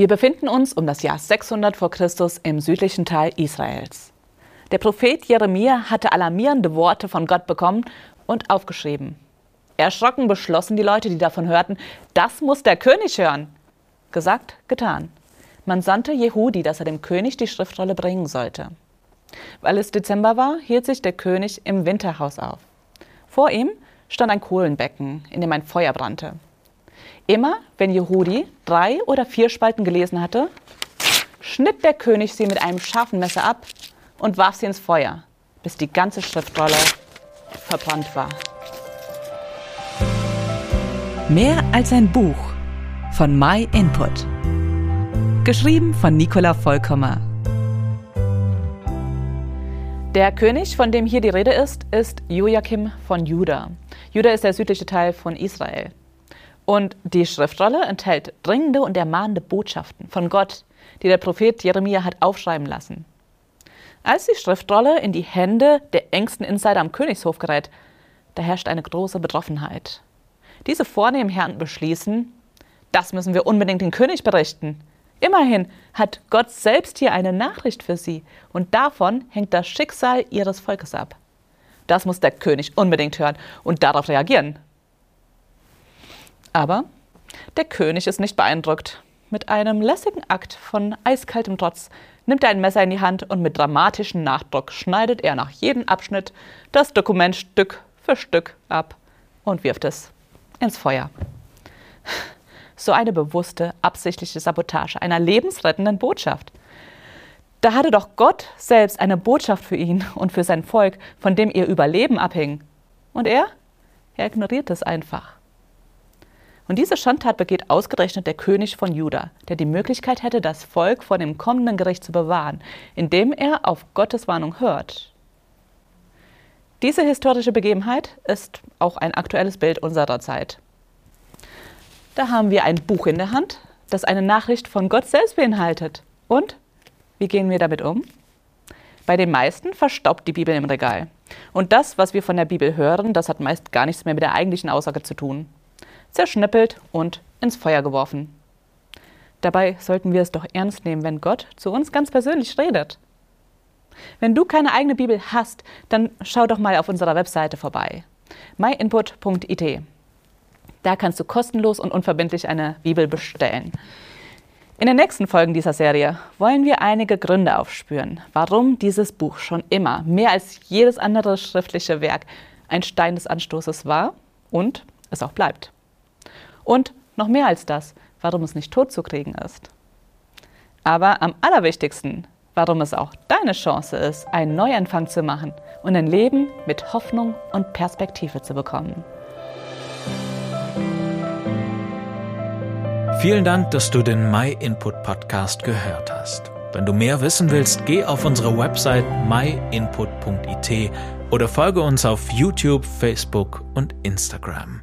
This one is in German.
Wir befinden uns um das Jahr 600 vor Christus im südlichen Teil Israels. Der Prophet Jeremia hatte alarmierende Worte von Gott bekommen und aufgeschrieben. Erschrocken beschlossen die Leute, die davon hörten, das muss der König hören. Gesagt, getan. Man sandte Jehudi, dass er dem König die Schriftrolle bringen sollte. Weil es Dezember war, hielt sich der König im Winterhaus auf. Vor ihm stand ein Kohlenbecken, in dem ein Feuer brannte. Immer, wenn Jehudi drei oder vier Spalten gelesen hatte, schnitt der König sie mit einem scharfen Messer ab und warf sie ins Feuer, bis die ganze Schriftrolle verbrannt war. Mehr als ein Buch von My Input. Geschrieben von Nicola Vollkommer. Der König, von dem hier die Rede ist, ist Joachim von Juda. Juda ist der südliche Teil von Israel. Und die Schriftrolle enthält dringende und ermahnende Botschaften von Gott, die der Prophet Jeremia hat aufschreiben lassen. Als die Schriftrolle in die Hände der engsten Insider am Königshof gerät, da herrscht eine große Betroffenheit. Diese vornehmen Herren beschließen, das müssen wir unbedingt den König berichten. Immerhin hat Gott selbst hier eine Nachricht für sie und davon hängt das Schicksal ihres Volkes ab. Das muss der König unbedingt hören und darauf reagieren. Aber der König ist nicht beeindruckt. Mit einem lässigen Akt von eiskaltem Trotz nimmt er ein Messer in die Hand und mit dramatischem Nachdruck schneidet er nach jedem Abschnitt das Dokument Stück für Stück ab und wirft es ins Feuer. So eine bewusste, absichtliche Sabotage einer lebensrettenden Botschaft. Da hatte doch Gott selbst eine Botschaft für ihn und für sein Volk, von dem ihr Überleben abhing. Und er? Er ignoriert es einfach. Und diese Schandtat begeht ausgerechnet der König von Juda, der die Möglichkeit hätte, das Volk vor dem kommenden Gericht zu bewahren, indem er auf Gottes Warnung hört. Diese historische Begebenheit ist auch ein aktuelles Bild unserer Zeit. Da haben wir ein Buch in der Hand, das eine Nachricht von Gott selbst beinhaltet. Und wie gehen wir damit um? Bei den meisten verstaubt die Bibel im Regal. Und das, was wir von der Bibel hören, das hat meist gar nichts mehr mit der eigentlichen Aussage zu tun zerschnippelt und ins Feuer geworfen. Dabei sollten wir es doch ernst nehmen, wenn Gott zu uns ganz persönlich redet. Wenn du keine eigene Bibel hast, dann schau doch mal auf unserer Webseite vorbei. myinput.it. Da kannst du kostenlos und unverbindlich eine Bibel bestellen. In den nächsten Folgen dieser Serie wollen wir einige Gründe aufspüren, warum dieses Buch schon immer, mehr als jedes andere schriftliche Werk, ein Stein des Anstoßes war und es auch bleibt. Und noch mehr als das, warum es nicht tot zu kriegen ist. Aber am allerwichtigsten, warum es auch deine Chance ist, einen Neuanfang zu machen und ein Leben mit Hoffnung und Perspektive zu bekommen. Vielen Dank, dass du den My Input Podcast gehört hast. Wenn du mehr wissen willst, geh auf unsere Website myinput.it oder folge uns auf YouTube, Facebook und Instagram.